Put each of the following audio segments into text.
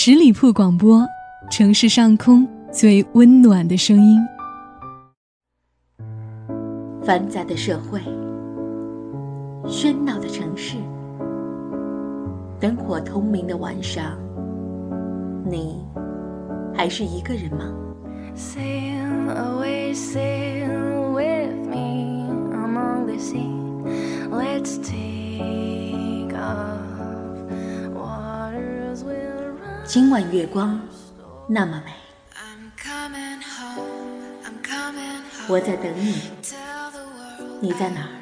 十里铺广播，城市上空最温暖的声音。繁杂的社会，喧闹的城市，灯火通明的晚上，你还是一个人吗？今晚月光那么美，我在等你，你在哪儿？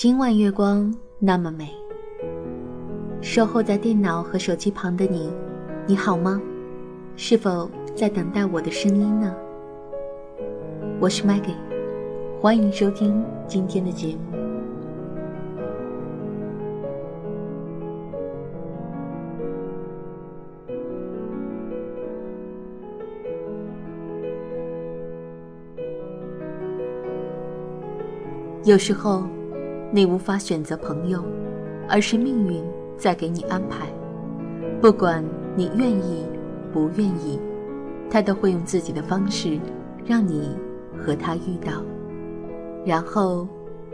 今晚月光那么美。守候在电脑和手机旁的你，你好吗？是否在等待我的声音呢？我是 Maggie，欢迎收听今天的节目。有时候。你无法选择朋友，而是命运在给你安排。不管你愿意不愿意，他都会用自己的方式让你和他遇到。然后，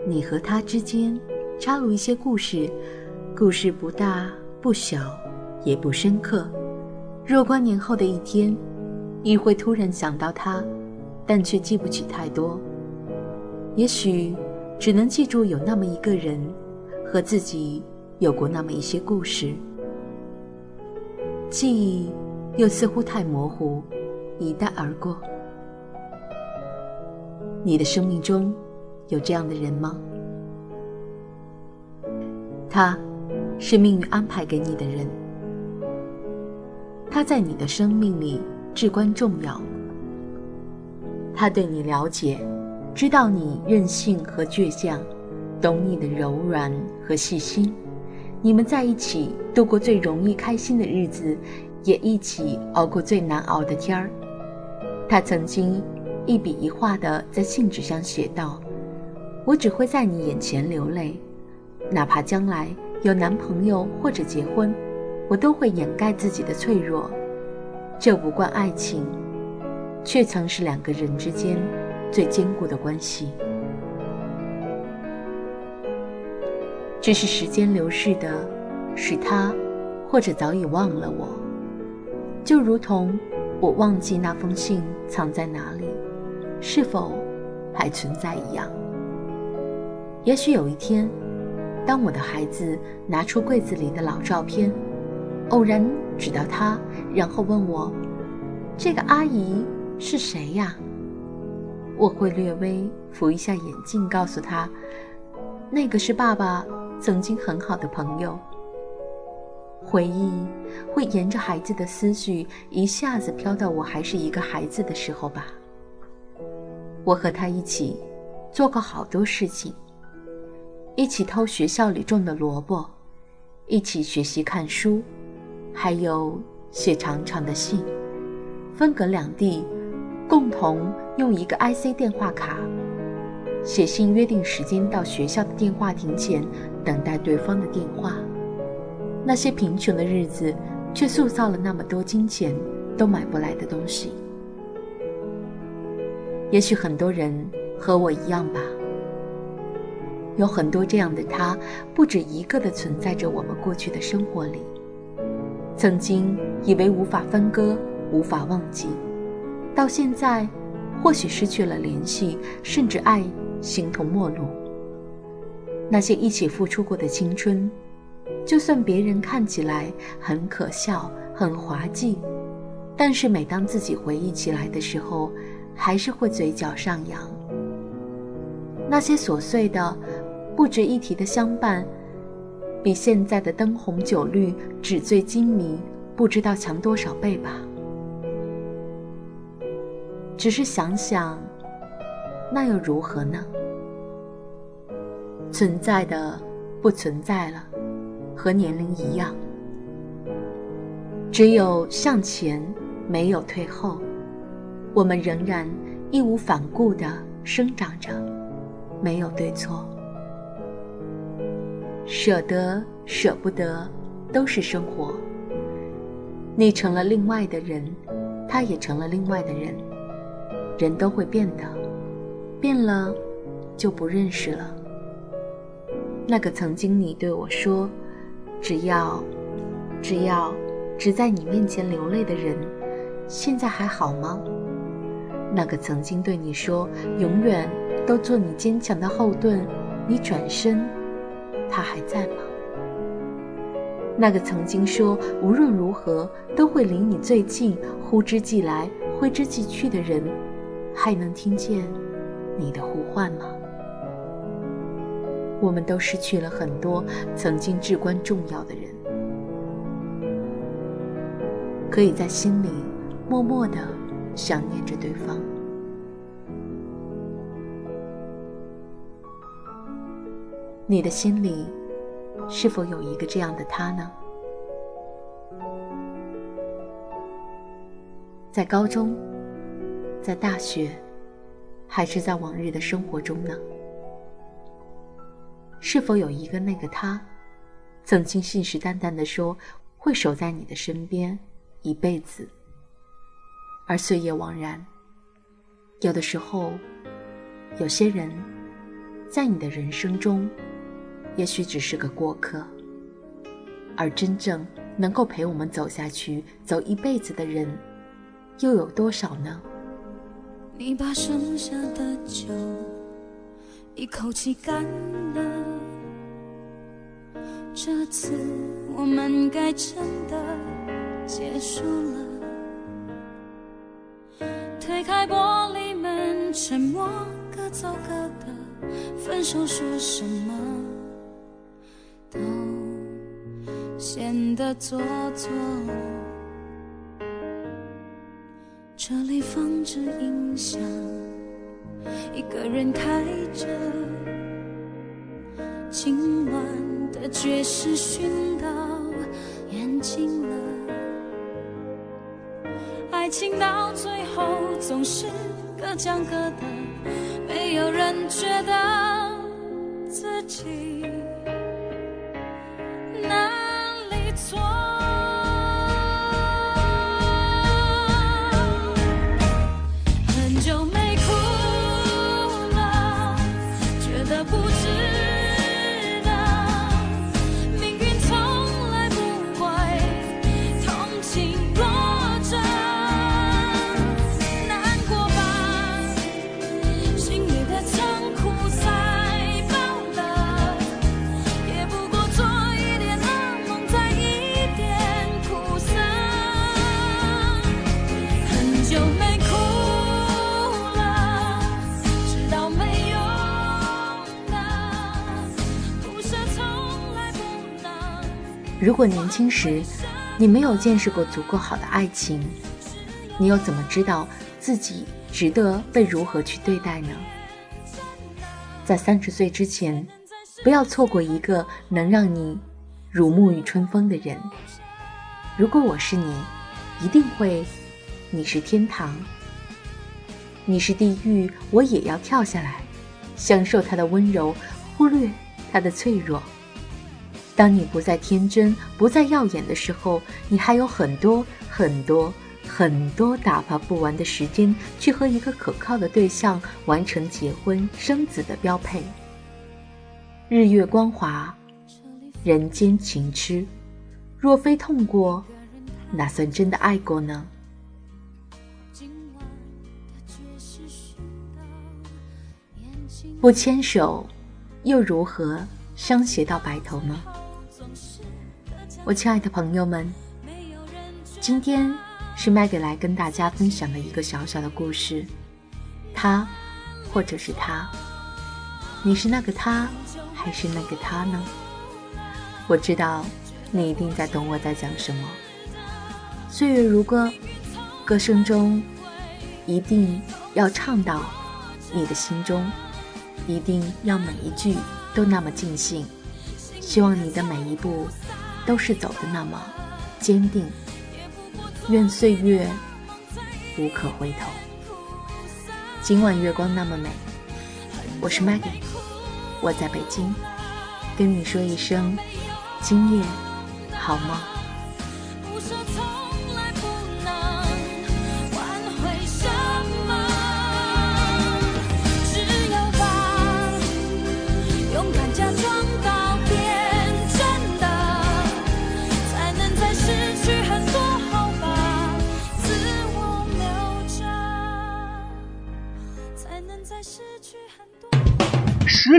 你和他之间插入一些故事，故事不大不小，也不深刻。若干年后的一天，你会突然想到他，但却记不起太多。也许。只能记住有那么一个人，和自己有过那么一些故事，记忆又似乎太模糊，一带而过。你的生命中有这样的人吗？他，是命运安排给你的人，他在你的生命里至关重要，他对你了解。知道你任性和倔强，懂你的柔软和细心，你们在一起度过最容易开心的日子，也一起熬过最难熬的天儿。他曾经一笔一画地在信纸上写道：“我只会在你眼前流泪，哪怕将来有男朋友或者结婚，我都会掩盖自己的脆弱。这无关爱情，却曾是两个人之间。”最坚固的关系，只是时间流逝的，使他，或者早已忘了我，就如同我忘记那封信藏在哪里，是否还存在一样。也许有一天，当我的孩子拿出柜子里的老照片，偶然指到他，然后问我：“这个阿姨是谁呀？”我会略微扶一下眼镜，告诉他，那个是爸爸曾经很好的朋友。回忆会沿着孩子的思绪一下子飘到我还是一个孩子的时候吧。我和他一起做过好多事情，一起偷学校里种的萝卜，一起学习看书，还有写长长的信，分隔两地。共同用一个 IC 电话卡写信，约定时间到学校的电话亭前等待对方的电话。那些贫穷的日子，却塑造了那么多金钱都买不来的东西。也许很多人和我一样吧，有很多这样的他，不止一个的存在着我们过去的生活里。曾经以为无法分割，无法忘记。到现在，或许失去了联系，甚至爱形同陌路。那些一起付出过的青春，就算别人看起来很可笑、很滑稽，但是每当自己回忆起来的时候，还是会嘴角上扬。那些琐碎的、不值一提的相伴，比现在的灯红酒绿、纸醉金迷不知道强多少倍吧。只是想想，那又如何呢？存在的不存在了，和年龄一样，只有向前，没有退后。我们仍然义无反顾地生长着，没有对错。舍得舍不得，都是生活。你成了另外的人，他也成了另外的人。人都会变的，变了就不认识了。那个曾经你对我说“只要，只要，只在你面前流泪”的人，现在还好吗？那个曾经对你说“永远都做你坚强的后盾”，你转身，他还在吗？那个曾经说无论如何都会离你最近、呼之即来、挥之即去的人。还能听见你的呼唤吗？我们都失去了很多曾经至关重要的人，可以在心里默默的想念着对方。你的心里是否有一个这样的他呢？在高中。在大学，还是在往日的生活中呢？是否有一个那个他，曾经信誓旦旦的说会守在你的身边一辈子？而岁月枉然，有的时候，有些人，在你的人生中，也许只是个过客，而真正能够陪我们走下去、走一辈子的人，又有多少呢？你把剩下的酒一口气干了，这次我们该真的结束了。推开玻璃门，沉默各走各的，分手说什么都显得做作。这里放着音响，一个人开着，今晚的爵士熏到眼睛了。爱情到最后总是各讲各的，没有人觉得自己。如果年轻时，你没有见识过足够好的爱情，你又怎么知道自己值得被如何去对待呢？在三十岁之前，不要错过一个能让你如沐浴春风的人。如果我是你，一定会，你是天堂，你是地狱，我也要跳下来，享受他的温柔，忽略他的脆弱。当你不再天真、不再耀眼的时候，你还有很多很多很多打发不完的时间，去和一个可靠的对象完成结婚生子的标配。日月光华，人间情痴，若非痛过，哪算真的爱过呢？不牵手，又如何相携到白头呢？我亲爱的朋友们，今天是麦给来跟大家分享的一个小小的故事。他，或者是他，你是那个他，还是那个他呢？我知道，你一定在懂我在讲什么。岁月如歌，歌声中一定要唱到你的心中，一定要每一句都那么尽兴。希望你的每一步都是走的那么坚定。愿岁月无可回头。今晚月光那么美，我是 Maggie，我在北京，跟你说一声今夜好梦。